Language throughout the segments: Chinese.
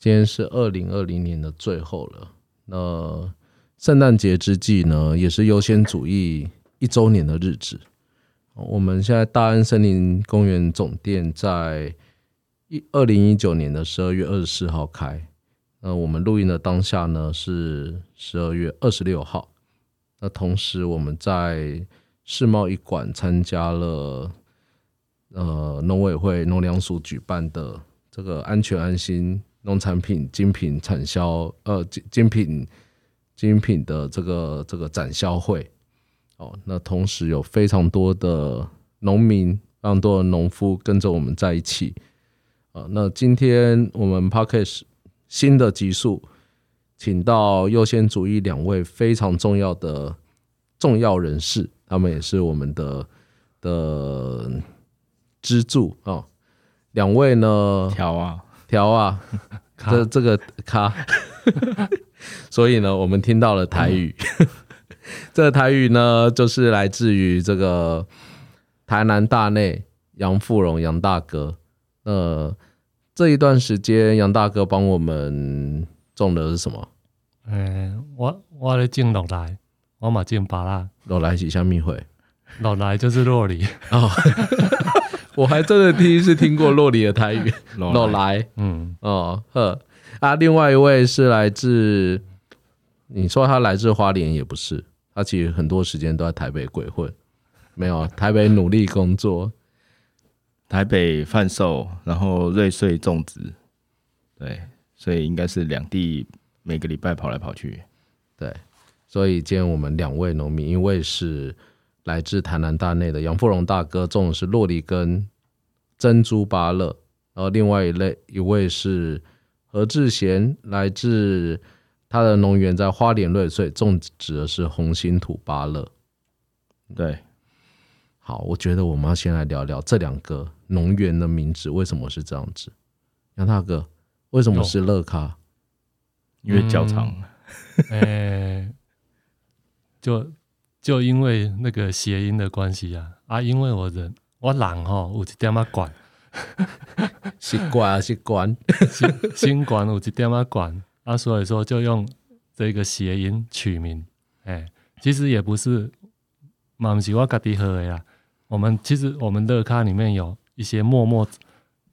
今天是二零二零年的最后了。那圣诞节之际呢，也是优先主义一周年的日子。我们现在大安森林公园总店在一二零一九年的十二月二十四号开。那我们录音的当下呢是十二月二十六号。那同时我们在世贸一馆参加了呃农委会农粮署举办的这个安全安心农产品精品产销呃精精品精品的这个这个展销会。哦，那同时有非常多的农民，非常多的农夫跟着我们在一起。啊，那今天我们 Parkes 新的集数，请到优先主义两位非常重要的重要人士，他们也是我们的的支柱啊。两位呢，调啊调啊，这这个卡，所以呢，我们听到了台语。这个台语呢，就是来自于这个台南大内杨富荣杨大哥。呃，这一段时间杨大哥帮我们种的是什么？嗯，我我咧种落来，我嘛种巴拉。落来是虾米会？落来就是洛梨。哦，我还真的第一次听过洛里的台语。落来，嗯，哦呵。啊，另外一位是来自，你说他来自花莲也不是。他其实很多时间都在台北鬼混，没有台北努力工作，台北贩售，然后瑞穗种植，对，所以应该是两地每个礼拜跑来跑去，对，所以今天我们两位农民，一位是来自台南大内的杨富荣大哥，种的是洛梨跟珍珠芭乐，然后另外一类一位是何志贤，来自。他的农园在花莲瑞穗种植的是红心土芭乐，对，好，我觉得我们要先来聊聊这两个农园的名字为什么是这样子。杨大哥，为什么是乐咖？因为较长，哎，就就因为那个谐音的关系啊啊，因为我人我懒吼，有一点啊管，习惯啊习惯，新新管有一点啊管。啊，所以说就用这个谐音取名，哎，其实也不是，嘛不是我家己喝的啦。我们其实我们乐咖里面有一些默默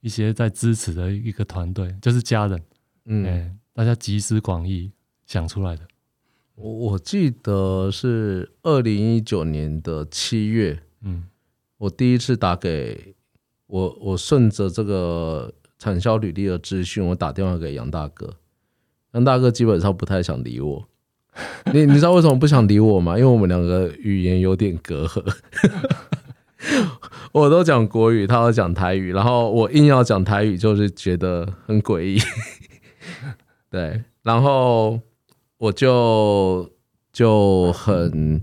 一些在支持的一个团队，就是家人，嗯，大家集思广益想出来的。我我记得是二零一九年的七月，嗯，我第一次打给我，我顺着这个产销履历的资讯，我打电话给杨大哥。杨大哥基本上不太想理我，你你知道为什么不想理我吗？因为我们两个语言有点隔阂，我都讲国语，他要讲台语，然后我硬要讲台语，就是觉得很诡异。对，然后我就就很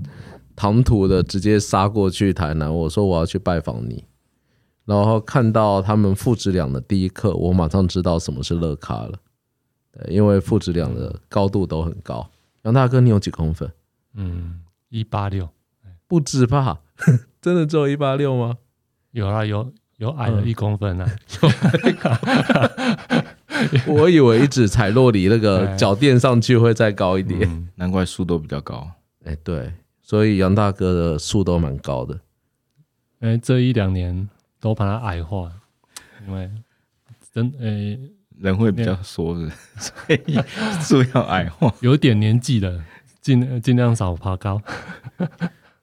唐突的直接杀过去台南，我说我要去拜访你，然后看到他们父子俩的第一刻，我马上知道什么是乐咖了。因为父子俩的高度都很高。杨大哥，你有几公分？嗯，一八六，不止吧？真的只有一八六吗？有啊，有有矮了一公分啊。我以为一直踩落里那个脚垫上去会再高一点，难怪树都比较高。哎，对，所以杨大哥的树都蛮高的。哎，这一两年都把它矮化，因为真哎。人会比较缩的，所以树要矮化。有点年纪的，尽尽量少爬高。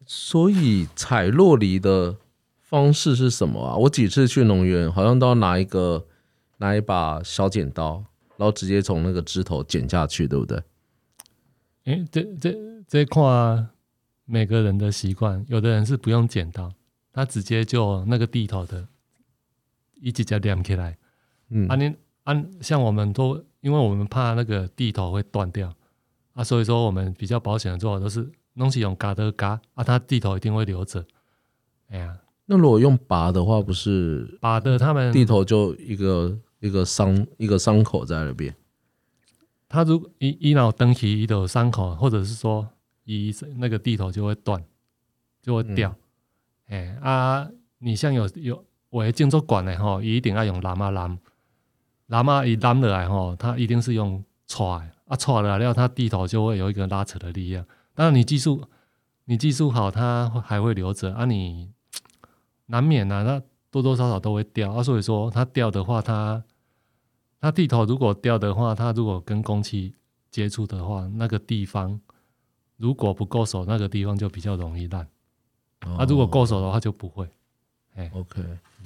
所以采落梨的方式是什么啊？我几次去农园，好像都要拿一个拿一把小剪刀，然后直接从那个枝头剪下去，对不对？哎，这这这块每个人的习惯，有的人是不用剪刀，他直接就那个地头的，一直接连起来。嗯，啊你。啊，像我们都，因为我们怕那个地头会断掉啊，所以说我们比较保险的做法都是弄起用嘎的嘎啊，它地头一定会留着。哎呀，那如果用拔的话，不是拔的，他们地头就一个一个伤一个伤口在那边。他如一一脑登起一有伤口，或者是说一那个地头就会断，就会掉。哎啊，你像有有我建筑管的吼，一定要用蓝啊蓝。拉嘛一拉了来吼，它一定是用踹啊踹了然后它地头就会有一个拉扯的力量。当然你技术你技术好，它还会留着啊，你难免啊，那多多少少都会掉啊。所以说它掉的话，它它地头如果掉的话，它如果跟空气接触的话，那个地方如果不够手，那个地方就比较容易烂。啊，如果够手的话就不会。哎，OK。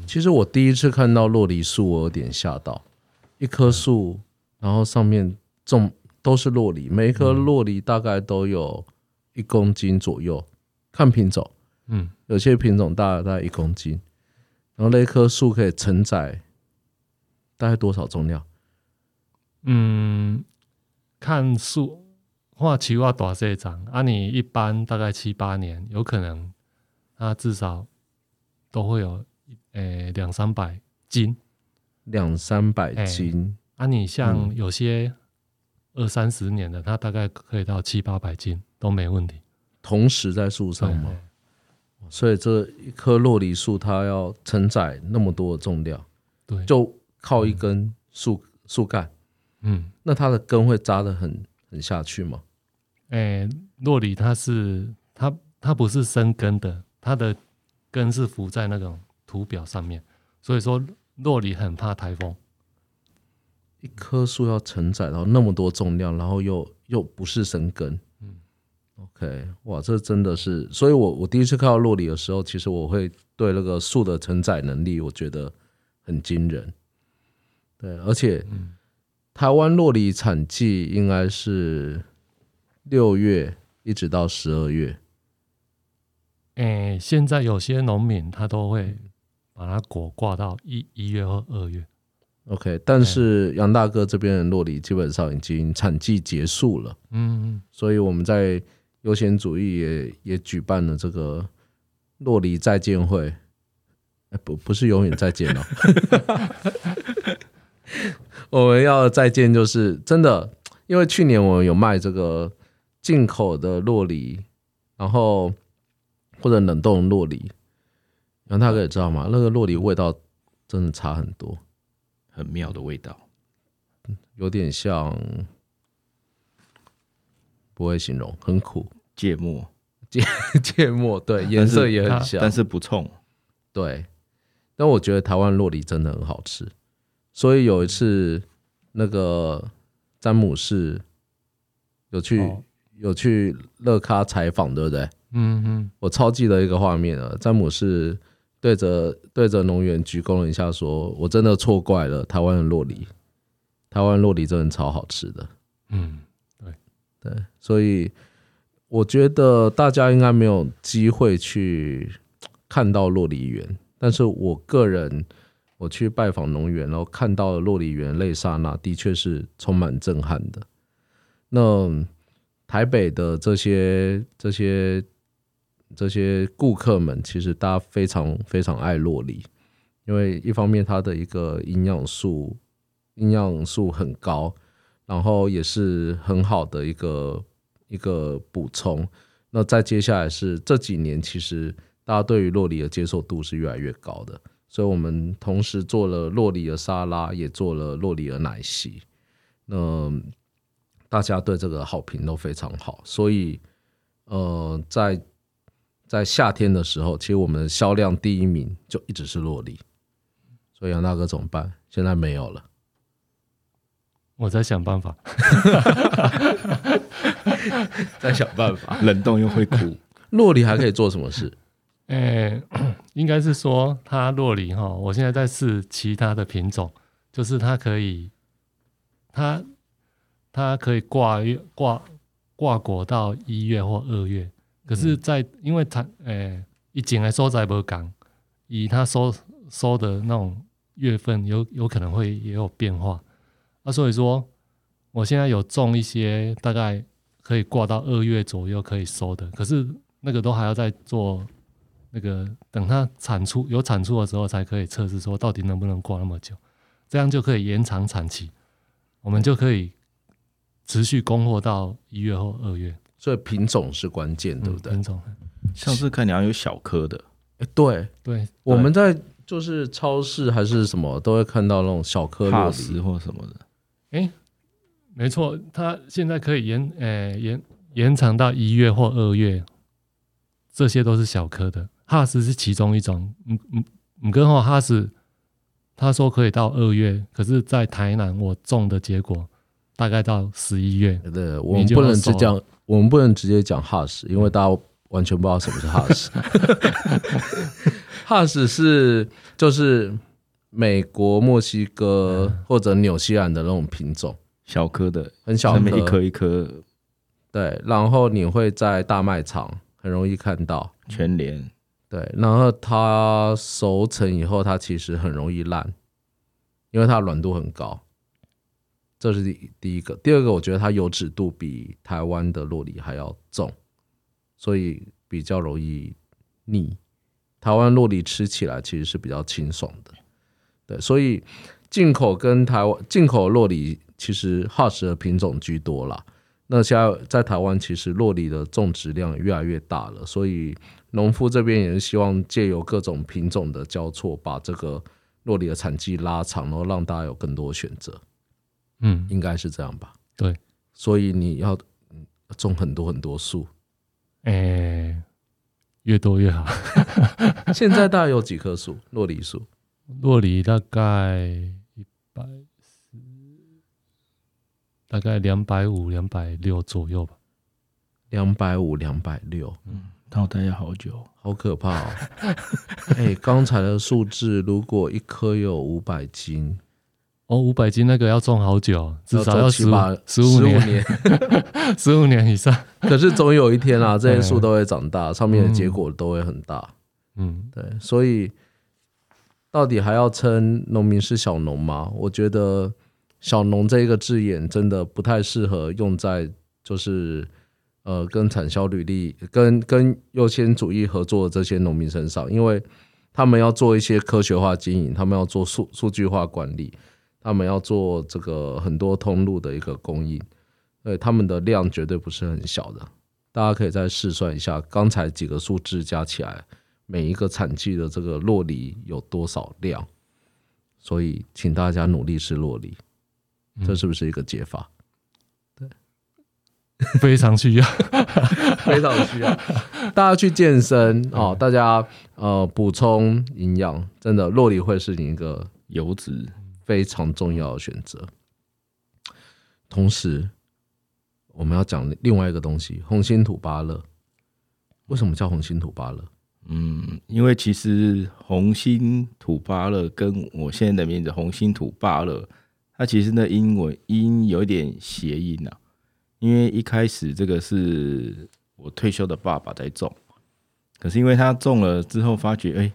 其实我第一次看到洛梨树，我有点吓到。一棵树，然后上面种都是洛梨，每一棵洛梨大概都有一公斤左右，看品种。嗯，有些品种大大概一公斤。然后那棵树可以承载大概多少重量？嗯，看树话期望多少长啊？你一般大概七八年，有可能它至少都会有诶两三百斤，两三百斤。啊，你像有些二三十年的，它大概可以到七八百斤都没问题。同时在树上吗？所以这一棵洛梨树，它要承载那么多的重量，对，就靠一根树树干。嗯，那它的根会扎的很很下去吗？哎，洛里它是它它不是生根的，它的根是浮在那种土表上面，所以说洛里很怕台风。一棵树要承载到那么多重量，然后又又不是生根。嗯 OK，哇，这真的是，所以我我第一次看到洛里的时候，其实我会对那个树的承载能力，我觉得很惊人。对，而且台湾洛里产季应该是六月一直到十二月。哎，现在有些农民他都会把它果挂到一一月或二月。OK，但是杨大哥这边的洛里基本上已经产季结束了。嗯，所以我们在。优先主义也也举办了这个洛梨再见会，哎，不不是永远再见了，我们要再见就是真的，因为去年我们有卖这个进口的洛梨，然后或者冷冻洛梨，然后大哥也知道吗？那个洛梨味道真的差很多，很妙的味道，有点像。不会形容，很苦，芥末，芥芥末，对，颜色也很像，但是不冲，对。但我觉得台湾洛梨真的很好吃，所以有一次那个詹姆士有去有去乐咖采访，对不对？嗯嗯，我超记得一个画面啊，詹姆士对着对着农园鞠躬了一下，说我真的错怪了台湾的洛梨，台湾洛梨真的超好吃的，嗯。对对，所以我觉得大家应该没有机会去看到洛梨园，但是我个人我去拜访农园，然后看到洛梨园那刹那，的确是充满震撼的。那台北的这些这些这些顾客们，其实大家非常非常爱洛梨，因为一方面它的一个营养素营养素很高。然后也是很好的一个一个补充。那再接下来是这几年，其实大家对于洛梨的接受度是越来越高的，所以我们同时做了洛里的沙拉，也做了洛里的奶昔。那大家对这个好评都非常好，所以呃，在在夏天的时候，其实我们的销量第一名就一直是洛丽。所以杨大哥怎么办？现在没有了。我在想办法，在想办法。冷冻又会哭，洛丽还可以做什么事？诶，应该是说它洛梨哈，我现在在试其他的品种，就是它可以，它它可以挂月挂挂果到一月或二月，可是，在因为它诶，一进来收在不港，以它收收的那种月份，有有可能会也有变化。那所以说，我现在有种一些大概可以挂到二月左右可以收的，可是那个都还要再做那个，等它产出有产出的时候才可以测试说到底能不能挂那么久，这样就可以延长产期，我们就可以持续供货到一月或二月。所以品种是关键，对不对？品种，上次看你要有小颗的，哎，对对，我们在就是超市还是什么都会看到那种小颗洛帕斯梨，或什么的，哎，没错，它现在可以延诶延延长到一月或二月，这些都是小颗的。哈斯是其中一种，嗯嗯，嗯，跟后哈斯他说可以到二月，可是，在台南我种的结果大概到十一月。对，我们不能只讲，我们不能直接讲哈斯，因为大家完全不知道什么是哈斯。哈斯是就是美国、墨西哥或者纽西兰的那种品种，小颗的，很小一颗一颗对，然后你会在大卖场很容易看到。全联，对，然后它熟成以后，它其实很容易烂，因为它软度很高。这是第第一个，第二个，我觉得它油脂度比台湾的洛梨还要重，所以比较容易腻。台湾洛梨吃起来其实是比较清爽的，对，所以进口跟台湾进口洛梨其实哈什的品种居多啦。那现在在台湾，其实洛梨的种植量越来越大了，所以农夫这边也是希望借由各种品种的交错，把这个洛梨的产季拉长，然后让大家有更多选择。嗯，应该是这样吧？对，所以你要嗯种很多很多树。诶，越多越好。现在大概有几棵树？洛梨树洛梨大概一百四，大概两百五、两百六左右吧。两百五、两百六，脑袋要好久，好可怕哦！哎、刚才的数字，如果一颗有五百斤，哦，五百斤那个要种好久，至少要要十码十五年，年。十五年以上。可是总有一天啊，这些树都会长大，上面的结果都会很大。嗯，对，所以到底还要称农民是小农吗？我觉得“小农”这一个字眼真的不太适合用在就是呃跟产销履历、跟跟优先主义合作的这些农民身上，因为他们要做一些科学化经营，他们要做数数据化管理，他们要做这个很多通路的一个供应，对他们的量绝对不是很小的。大家可以再试算一下，刚才几个数字加起来。每一个产季的这个洛梨有多少量，所以请大家努力吃洛梨，这是不是一个解法？非常需要。非常需要大家去健身哦，大家呃补充营养，真的洛梨会是你一个油脂非常重要的选择。同时，我们要讲另外一个东西——红心土芭乐。为什么叫红心土芭乐？嗯，因为其实红心土芭乐跟我现在的名字红心土芭乐，它其实那英文音有一点谐音呐、因为一开始这个是我退休的爸爸在种，可是因为他种了之后发觉，哎、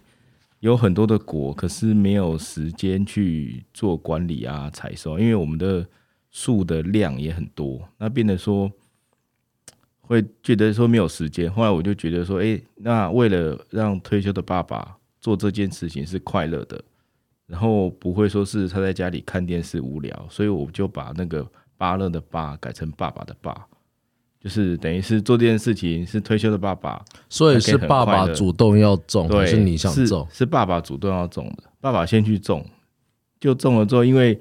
有很多的果，可是没有时间去做管理啊、采收，因为我们的树的量也很多，那变得说会觉得说没有时间。后来我就觉得说，哎、那为了让退休的爸爸做这件事情是快乐的，然后不会说是他在家里看电视无聊，所以我就把那个芭乐的芭改成爸爸的爸，就是等于是做这件事情是退休的爸爸，所以是爸爸主动要种，还对，是你想种？是爸爸主动要种的，爸爸先去种，就种了之后，因为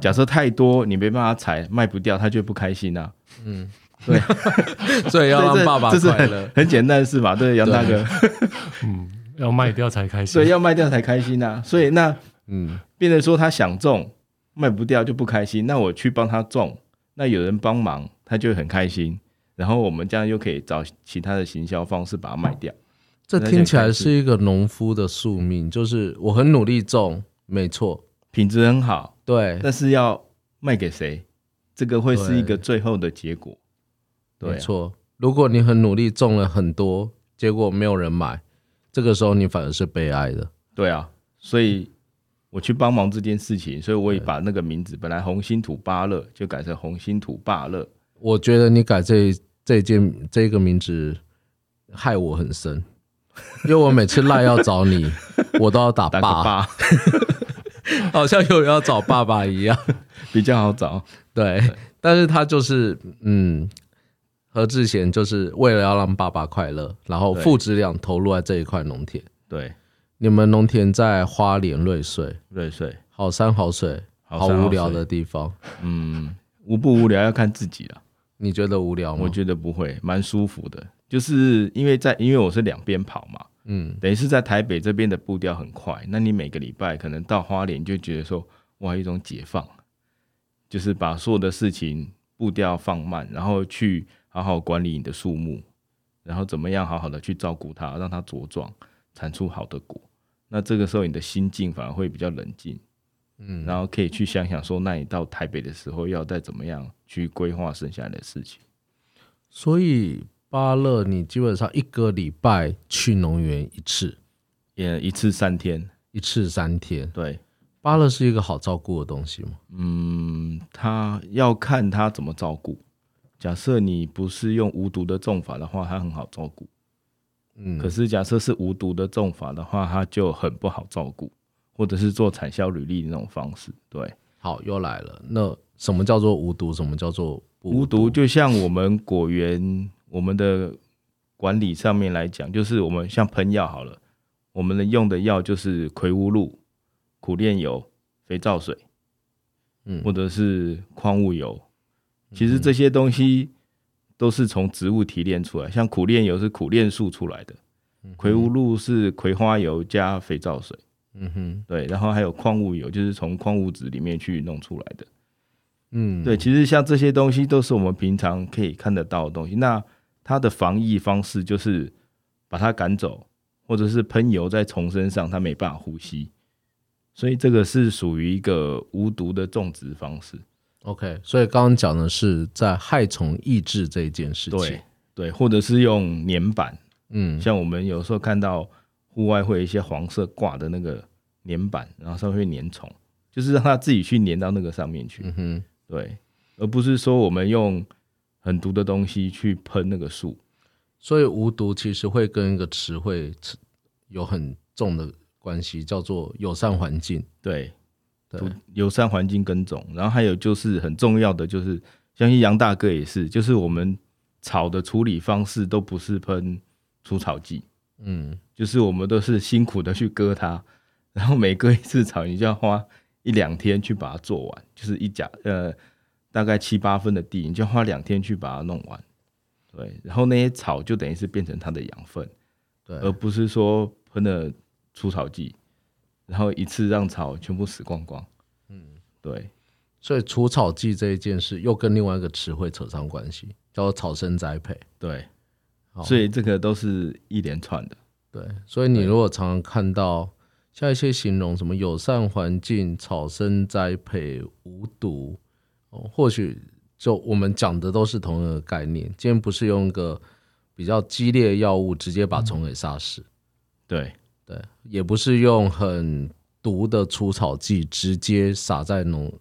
假设太多你没办法采，卖不掉，他就不开心啊。所以要这让爸爸快乐很。很简单的事嘛，对，杨大哥，嗯，要卖掉才开心所以。要卖掉才开心啊。所以那嗯，变成说他想种卖不掉就不开心，那我去帮他种，那有人帮忙他就很开心，然后我们这样又可以找其他的行销方式把它卖掉。这听起来是一个农夫的宿命，就是我很努力种，没错，品质很好，对，但是要卖给谁，这个会是一个最后的结果。对啊、没错。如果你很努力种了很多，结果没有人买，这个时候你反而是悲哀的。对啊，所以我去帮忙这件事情，所以我也把那个名字本来红星土巴乐就改成红星土巴乐。我觉得你改这这件这个名字害我很深，因为我每次赖要找你，我都要打爸，爸好像有人要找爸爸一样。比较好找，对，但是他就是嗯，何志贤就是为了要让爸爸快乐，然后对父子俩投入在这一块农田。对，你们农田在花莲瑞穗，瑞穗好山好水，好山无聊的地方，嗯，无不无聊要看自己了。你觉得无聊吗？我觉得不会，蛮舒服的。就是因为在因为我是两边跑嘛，嗯等于是在台北这边的步调很快，那你每个礼拜可能到花莲就觉得说，哇，一种解放，就是把所有的事情步调放慢，然后去好好管理你的树木，然后怎么样好好的去照顾它，让它茁壮，产出好的果。那这个时候你的心境反而会比较冷静，嗯，然后可以去想想说，那你到台北的时候要再怎么样去规划剩下来的事情。所以巴勒你基本上一个礼拜去农园一次，也一次三天，一次三天。对，巴勒是一个好照顾的东西吗？嗯，他要看他怎么照顾。假设你不是用无毒的种法的话，它很好照顾。嗯，可是假设是无毒的种法的话，它就很不好照顾，或者是做产销履历的那种方式。对，好又来了。那什么叫做无毒？什么叫做无毒就像我们果园我们的管理上面来讲，就是我们像喷药好了，我们的用的药就是葵乌露、苦楝油、肥皂水，嗯或者是矿物油。其实这些东西都是从植物提炼出来，像苦楝油是苦楝树出来的，葵乌露是葵花油加肥皂水，嗯哼，对，然后还有矿物油，就是从矿物质里面去弄出来的。嗯，对，其实像这些东西都是我们平常可以看得到的东西。那它的防疫方式就是把它赶走，或者是喷油在虫身上，它没办法呼吸。所以这个是属于一个无毒的种植方式。OK，所以刚刚讲的是在害虫抑制这一件事情。对，对，或者是用粘板，嗯，像我们有时候看到户外会有一些黄色挂的那个粘板，然后上面会粘虫，就是让它自己去粘到那个上面去。嗯哼，对，而不是说我们用很毒的东西去喷那个树。所以无毒其实会跟一个词汇有很重的关系，叫做友善环境。对，对土友善环境耕种，然后还有就是很重要的就是，相信杨大哥也是，就是我们草的处理方式都不是喷除草剂，嗯。就是我们都是辛苦的去割它，然后每割一次草，你就要花一两天去把它做完，就是一甲呃大概七八分的地，你就要花两天去把它弄完。对，然后那些草就等于是变成它的养分，对，而不是说喷了除草剂，然后一次让草全部死光光。嗯，对，所以除草剂这一件事又跟另外一个词汇扯上关系，叫做草生栽培。对，好所以这个都是一连串的。对，所以你如果常常看到像一些形容什么友善环境、草生栽培、无毒，哦，或许就我们讲的都是同一个概念。今天不是用一个比较激烈的药物直接把虫给杀死，对，对，也不是用很毒的除草剂直接撒在农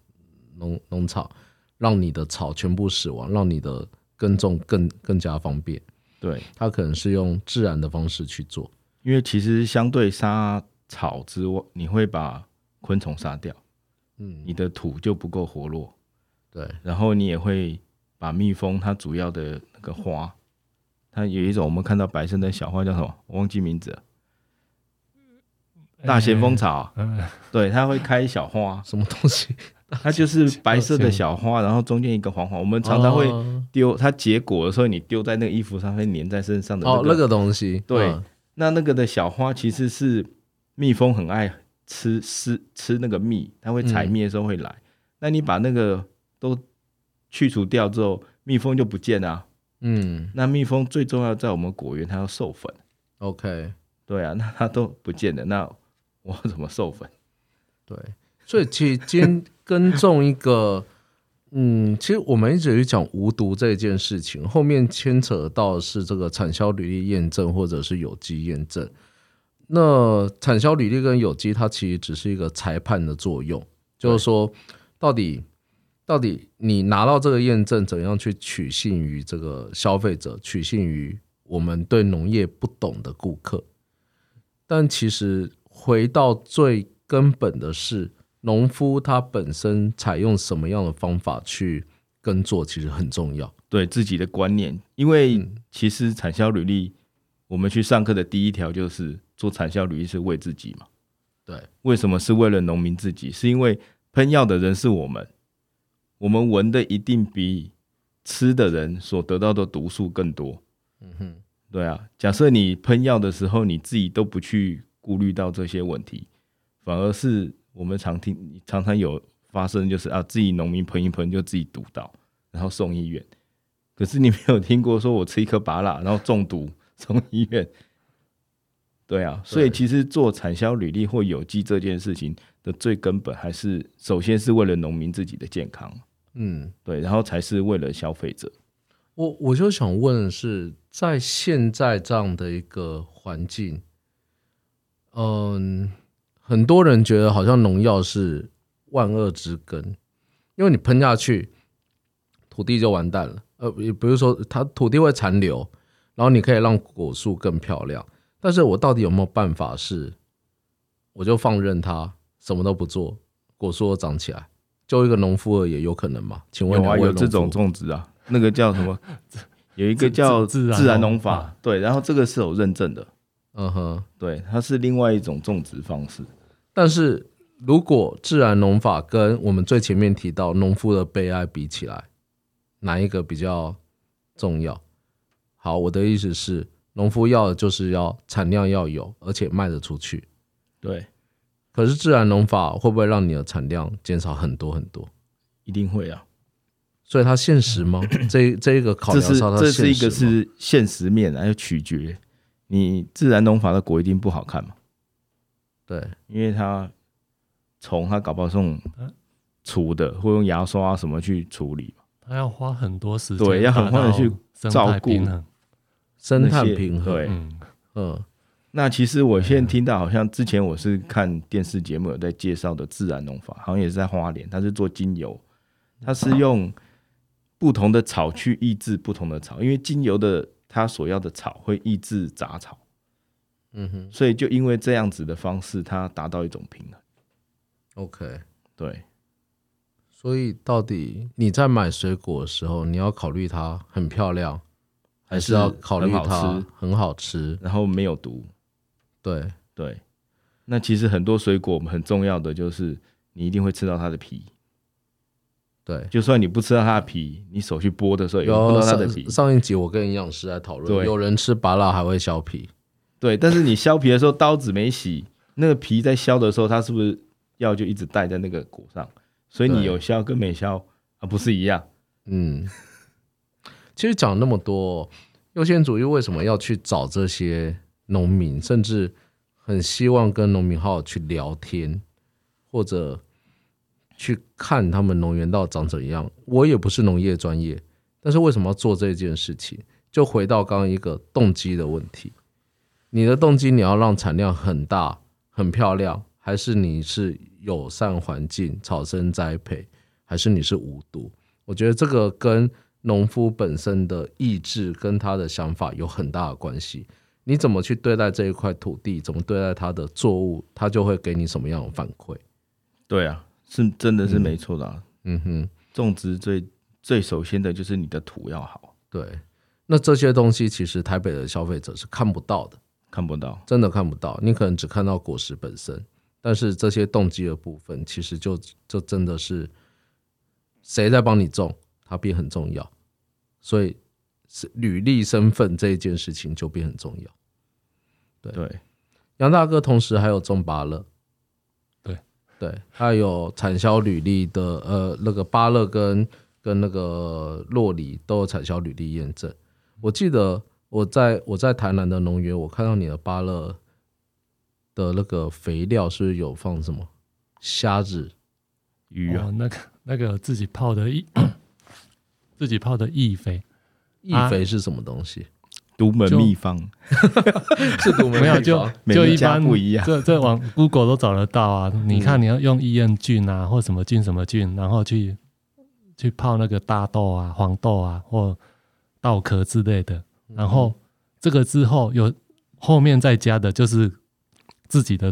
农农场，让你的草全部死亡，让你的耕种更更加方便。对，它可能是用自然的方式去做。因为其实相对杀草之外，你会把昆虫杀掉，嗯，你的土就不够活络，对，然后你也会把蜜蜂它主要的那个花，它有一种我们看到白色的小花叫什么？我忘记名字了，大咸丰草，嗯，对，它会开小花，什么东西？它就是白色的小花，然后中间一个黄黄。我们常常会哦丢它结果的时候，你丢在那个衣服上，会粘在身上的哦，那个。那个东西，对嗯那那个的小花其实是蜜蜂很爱吃吃吃那个蜜，它会采蜜的时候会来。那你把那个都去除掉之后，蜜蜂就不见了啊、嗯那蜜蜂最重要在我们果园，它要授粉。，OK，对啊，那它都不见了，那我怎么授粉？对，所以其实今天耕种一个，嗯，其实我们一直去讲无毒这件事情，后面牵扯到是这个产销履历验证或者是有机验证。那产销履历跟有机，它其实只是一个裁判的作用，就是说，到底到底你拿到这个验证，怎样去取信于这个消费者，取信于我们对农业不懂的顾客。但其实回到最根本的是，农夫他本身采用什么样的方法去耕作，其实很重要。对自己的观念，因为嗯其实产销履历，我们去上课的第一条就是做产销履历是为自己嘛？对，为什么是为了农民自己？是因为喷药的人是我们，我们闻的一定比吃的人所得到的毒素更多。嗯哼，对啊，假设你喷药的时候，你自己都不去顾虑到这些问题，反而是我们常听常常有发生，就是啊，自己农民喷一喷就自己毒到，然后送医院。可是你没有听过说我吃一颗拔蜡然后中毒送医院？对啊，所以其实做产销履历或有机这件事情的最根本，还是首先是为了农民自己的健康，嗯，对，然后才是为了消费者。我我就想问的是，在现在这样的一个环境，嗯，很多人觉得好像农药是万恶之根，因为你喷下去，土地就完蛋了。呃，也不是说它土地会残留，然后你可以让果树更漂亮。但是我到底有没有办法是，我就放任它什么都不做，果树都长起来？就一个农夫而已，有可能吗？请问有啊，有这种种植啊，那个叫什么？有一个叫自自然农法，对，然后这个是有认证的，嗯哼。对，它是另外一种种植方式。但是如果自然农法跟我们最前面提到农夫的悲哀比起来，哪一个比较重要？好，我的意思是，农夫要的就是要产量要有，而且卖得出去。对，可是自然农法会不会让你的产量减少很多很多？一定会啊。所以它现实吗？这这一个考这是量上，它这是一个是现实面，还有取决你自然农法的果一定不好看嘛，对，因为它虫它搞不好是用嗯除的，或用牙刷什么去处理嘛。他要花很多时间，对要很快的去照顾态平衡。生态平衡。对嗯，嗯那其实我现在听到，好像之前我是看电视节目有在介绍的自然农法，好像也是在花莲，它是做精油，它是用不同的草去抑制不同的草，因为精油的它所要的草会抑制杂草，嗯哼所以就因为这样子的方式，它达到一种平衡。，OK。对，所以到底你在买水果的时候，你要考虑它很漂亮，还是要考虑它很好吃？然后没有毒。对，对，那其实很多水果很重要的就是你一定会吃到它的皮，对。就算你不吃到它的皮，你手去剥的时候也会碰有到它的皮上。上一集我跟营养师在讨论，有人吃拔辣还会削皮，对，但是你削皮的时候刀子没洗，那个皮在削的时候，它是不是药就一直带在那个果上？所以你有削跟没削啊，不是一样？嗯。其实讲那么多，优先主义为什么要去找这些农民，甚至很希望跟农民好好去聊天，或者去看他们农园到长怎样？我也不是农业专业，但是为什么要做这件事情？就回到刚刚一个动机的问题，你的动机你要让产量很大、很漂亮，还是你是友善环境、草生栽培，还是你是无毒？我觉得这个跟农夫本身的意志跟他的想法有很大的关系。你怎么去对待这一块土地，怎么对待它的作物，它就会给你什么样的反馈。对啊，是真的是没错的、啊。嗯哼，种植最最首先的就是你的土要好，对。那这些东西其实台北的消费者是看不到的，看不到。真的看不到。你可能只看到果实本身，但是这些动机的部分，其实就就真的是谁在帮你种，它变很重要。所以是履历身份这一件事情就变很重要。对，杨大哥同时还有种芭乐，对对，他有产销履历的，呃，那个巴乐跟跟那个洛里都有产销履历验证。我记得我在我在台南的农园，我看到你的巴乐的那个肥料是不是有放什么虾子？鱼啊，哦，那个那个自己泡的益，自己泡的益肥，益肥是什么东西？独门秘方，是独门没有就秘方每一家就一般不一样。这这往 Google 都找得到啊。你看你要用益燕菌啊，或什么菌什么菌，然后去去泡那个大豆啊、黄豆啊或稻壳之类的，然后这个之后有后面再加的就是自己的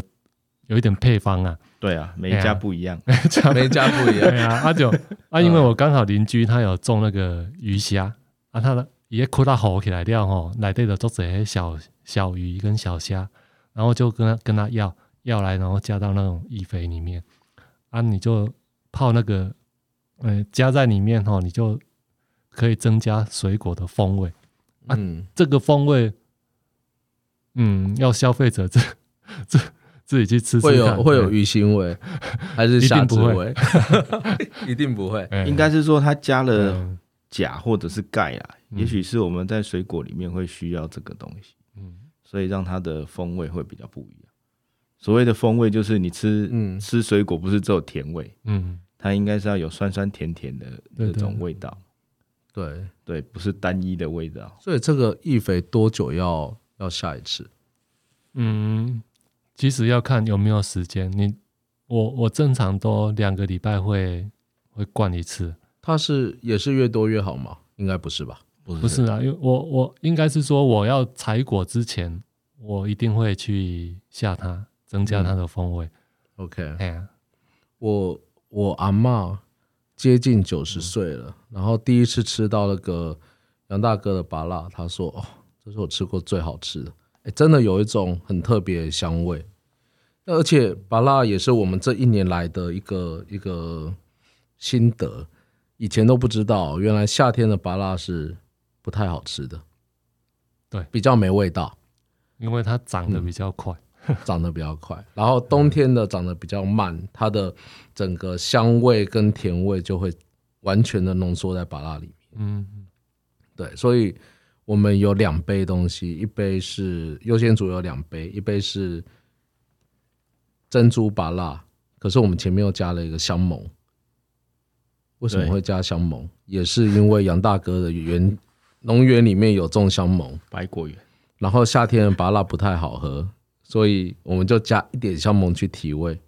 有一点配方啊，对啊，每一家不一样。每一家不一样。对啊，阿九啊，因为我刚好邻居他有种那个鱼虾啊，他的伊个扩大好起来了吼，内底就做些小小鱼跟小虾，然后就跟他跟他要要来，然后加到那种易肥里面啊，你就泡那个，呃，加在里面吼，你就可以增加水果的风味。啊嗯，这个风味，嗯，要消费者这这自己去吃吃会有鱼腥味，还是虾汁一定不会味？一定不会。哎应该是说它加了嗯钾或者是钙啊，嗯也许是我们在水果里面会需要这个东西，嗯所以让它的风味会比较不一样。所谓的风味就是你吃嗯吃水果不是只有甜味，嗯，它应该是要有酸酸甜甜的那种味道，对，对，不是单一的味道。所以这个易肥多久要要下一次？嗯，其实要看有没有时间。你我我正常都两个礼拜会会灌一次，它是也是越多越好吗？应该不是吧？不是不是啊，因为我我应该是说我要采果之前，我一定会去下它，增加它的风味。OK，哎呀，我我阿嬷接近九十岁了，然后第一次吃到那个杨大哥的拔辣，他说：“哦，这是我吃过最好吃的，哎，真的有一种很特别的香味。而且拔辣也是我们这一年来的一个一个心得，以前都不知道，原来夏天的芭辣是不太好吃的，对比较没味道。”因为它长嗯得比较快。长得比较快，然后冬天的长得比较慢，它的整个香味跟甜味就会完全的浓缩在芭辣里面。嗯，对，所以我们有两杯东西，一杯是优先组有两杯，一杯是珍珠芭辣，可是我们前面又加了一个香檬。为什么对会加香檬？也是因为杨大哥的园农园里面有种香檬，白果园，然后夏天的芭辣不太好喝，所以我们就加一点香檬去提味。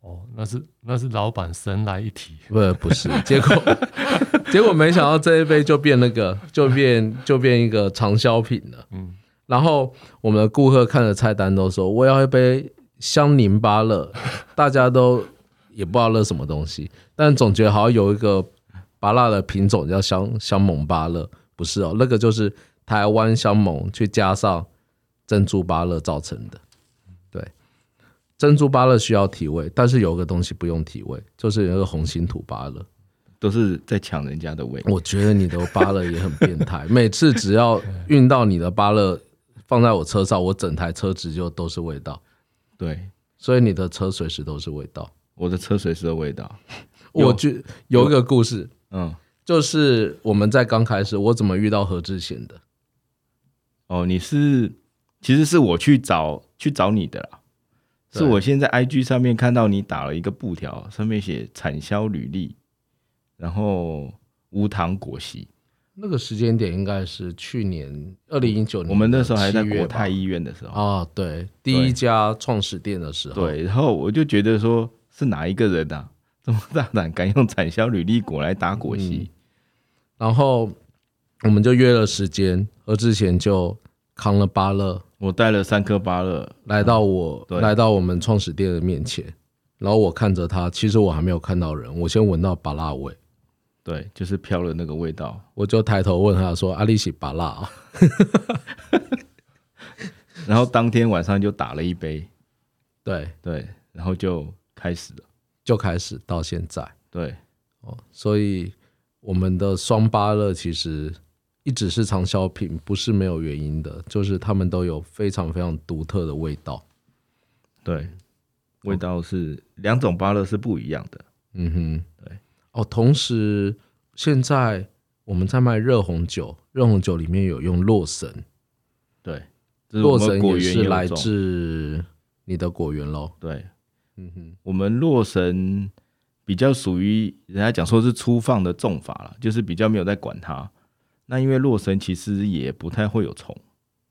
哦，那是那是老板神来一提。不，不是，结果 结果没想到这一杯就变那个，就变就变一个畅销品了。嗯，然后我们的顾客看着菜单都说我要一杯香柠芭乐，大家都也不知道那什么东西，但总觉得好像有一个芭乐的品种叫香香檬芭乐，不是哦，那个就是台湾香檬去加上珍珠芭乐造成的。对，珍珠芭乐需要提味，但是有个东西不用提味，就是有一个红心土芭乐。都是在抢人家的味。我觉得你的芭乐也很变态，每次只要运到你的芭乐放在我车上，我整台车子就都是味道，对，所以你的车随时都是味道。我的车水时的味道。我觉有一个故事，嗯，就是我们在刚开始，我怎么遇到何志贤的？哦，你是其实是我去找去找你的啦，是我先在 IG 上面看到你打了一个布条，上面写产销履历，然后无糖果昔。那个时间点应该是去年二零一九年，我们那时候还在7月吧国泰医院的时候，啊，对，第一家创始店的时候，对，然后我就觉得说是哪一个人啊，这么大胆敢用产销履历果来打果昔？然后我们就约了时间，何志贤就扛了芭乐。我带了三颗芭乐，来到我、对。来到我们创始店的面前，然后我看着他，其实我还没有看到人，我先闻到芭辣味，对，就是飘了那个味道。我就抬头问他说：“阿丽喜巴辣啊？然后当天晚上就打了一杯，？”对，对，然后就开始的，就开始到现在对，哦，所以我们的双芭乐其实一直是畅销品，不是没有原因的，就是他们都有非常非常独特的味道。对，味道是两种芭乐是不一样的。嗯哼，对。哦，同时现在我们在卖热红酒，热红酒里面有用洛神，对，洛神也是来自你的果园喽。对，嗯哼，我们洛神比较属于人家讲说是粗放的种法了，就是比较没有在管它。那因为洛神其实也不太会有虫，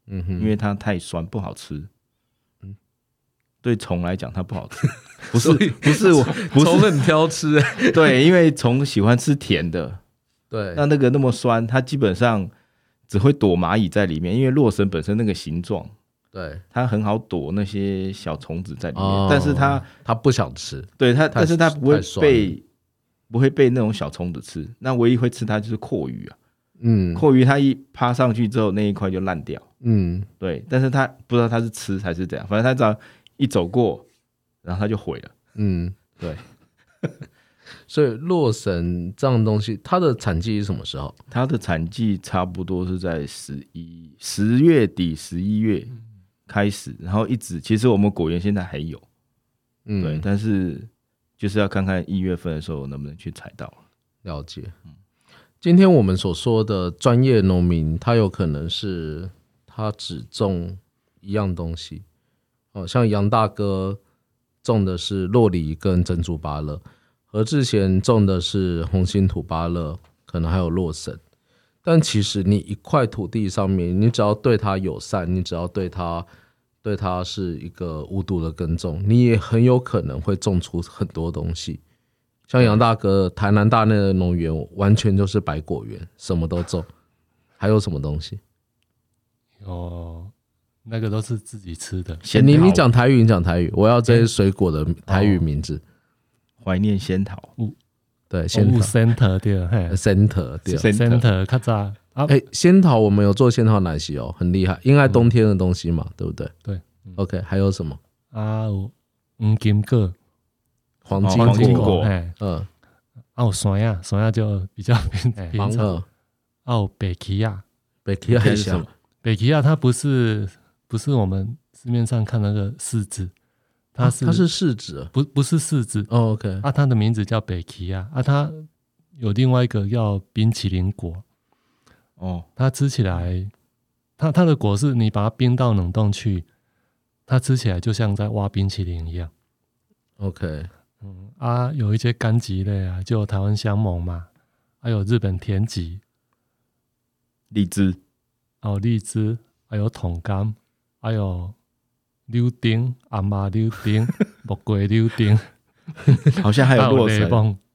嗯哼，因为它太酸不好吃。对虫来讲它不好吃，不是不是我 不虫是很挑吃。哎、对，因为虫喜欢吃甜的，对，那那个那么酸，它基本上只会躲蚂蚁在里面，因为洛神本身那个形状，对，它很好躲那些小虫子在里面，哦。但是它它不想吃，对它，但是它不会被不会被那种小虫子吃，那唯一会吃它就是蛞蝓啊，嗯。阔鱼它一趴上去之后，那一块就烂掉。嗯，对，但是它不知道它是吃还是怎样，反正它只要一走过，然后它就毁了。嗯，对，所以洛神这样东西，它的产季是什么时候？它的产季差不多是在十一十月底、十一月开始，然后一直其实我们果园现在还有，嗯，对，但是就是要看看一月份的时候能不能去采到。了解。今天我们所说的专业农民，他有可能是他只种一样东西，哦，像杨大哥种的是洛梨跟珍珠芭乐，何志贤种的是红心土芭乐，可能还有洛神。但其实你一块土地上面，你只要对它友善，你只要对它对它是一个无毒的耕种，你也很有可能会种出很多东西。像杨大哥台南大内的农园，完全就是百果园，什么都种。还有什么东西？哦，那个都是自己吃的。你你讲台语，你讲台语，我要这些水果的台语名字。怀念仙桃，对，仙物桃 center 对，嘿。center 对。，center 较早。啊，哎，仙桃我们有做仙桃奶昔哦，很厉害，应该冬天的东西嘛，对不对？对。OK，还有什么？啊有黄金果，黄金果，果。嘿，嗯，啊有酸呀，酸呀就比较平平芒常。啊有北奇亚，北皮还小是什么，？北奇亚它不是不是我们市面上看那个柿子，它是它是柿子。不不是柿子。哦，OK，啊？它的名字叫北奇亚啊，它有另外一个叫冰淇淋果，哦，它吃起来，它它的果是你把它冰到冷冻去，它吃起来就像在挖冰淇淋一样。OK，嗯啊，有一些柑橘类啊，就有台湾香檬嘛，还有日本甜橘，荔枝，还有荔枝，还有桶柑，还有柳丁、阿妈柳丁、木瓜柳丁，好像还有洛神，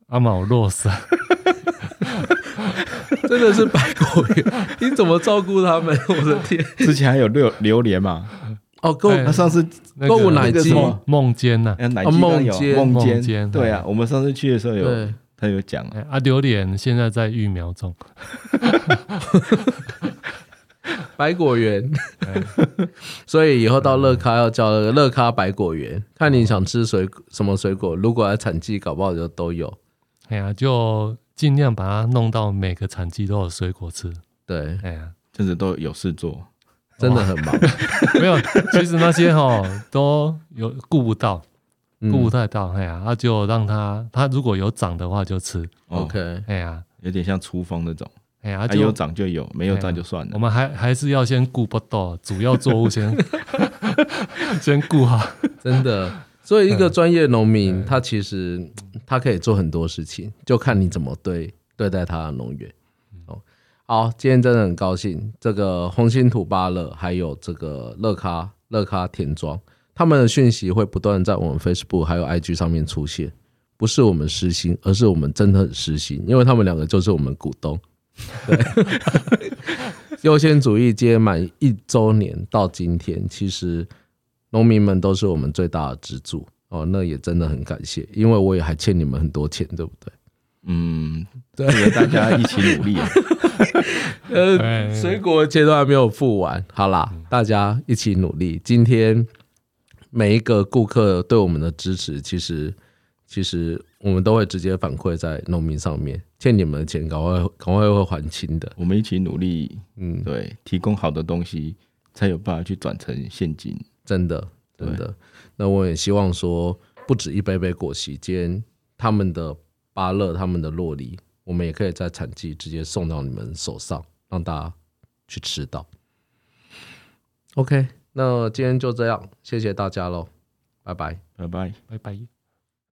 阿嘛有洛神，真的是百果园，你怎么照顾他们？我的天！之前还有榴榴莲嘛，哦，够哎他上次那购奶鸡梦间呐，梦间梦梦间，对啊，我们上次去的时候有，他有讲啊，榴莲现在在育苗中，百果园，哎。所以以后到乐咖要叫乐咖百果园，看你想吃水什么水果，如果要产季，搞不好就都有。哎呀，就尽量把它弄到每个产季都有水果吃。对，哎呀，真的都有事做。真的很忙。没有，其实那些哈都有顾不到，嗯。顾不太到，哎呀，那就让它，它如果有长的话就吃，哦 OK，哎呀，有点像厨房那种，哎呀，它有涨就有，没有涨就算了。我们还还是要先顾不到，主要作物先 先顾好，真的。所以一个专业农民，嗯他其实他可以做很多事情，就看你怎么对对待他的农园。哦，好，今天真的很高兴，这个红心土巴乐还有这个乐咖乐咖田庄，他们的讯息会不断在我们 Facebook 还有 IG 上面出现，不是我们失心，而是我们真的很失心，因为他们两个就是我们股东。对，优先主义接满一周年到今天，其实农民们都是我们最大的支柱哦，那也真的很感谢，因为我也还欠你们很多钱，对不对？嗯，对大家一起努力啊。呃，哎水果钱都还没有付完，好啦，大家一起努力。今天每一个顾客对我们的支持，其实其实我们都会直接反馈在农民上面，欠你们的钱，赶快赶快会还清的。我们一起努力，嗯，对，提供好的东西，才有办法去转成现金。真的真的。那我也希望说，不止一杯杯果昔，今天他们的芭乐、他们的洛梨，我们也可以在产季直接送到你们手上，让大家去吃到。OK，那今天就这样，谢谢大家喽，拜拜。拜拜。拜拜。